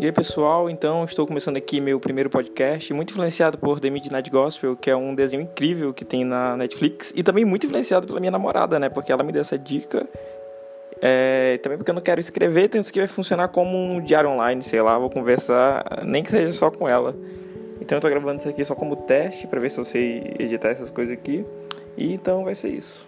E aí pessoal, então estou começando aqui meu primeiro podcast, muito influenciado por The Midnight Gospel, que é um desenho incrível que tem na Netflix, e também muito influenciado pela minha namorada, né? Porque ela me deu essa dica. É, também porque eu não quero escrever, então isso aqui vai funcionar como um diário online, sei lá, vou conversar, nem que seja só com ela. Então eu tô gravando isso aqui só como teste para ver se eu sei editar essas coisas aqui. E então vai ser isso.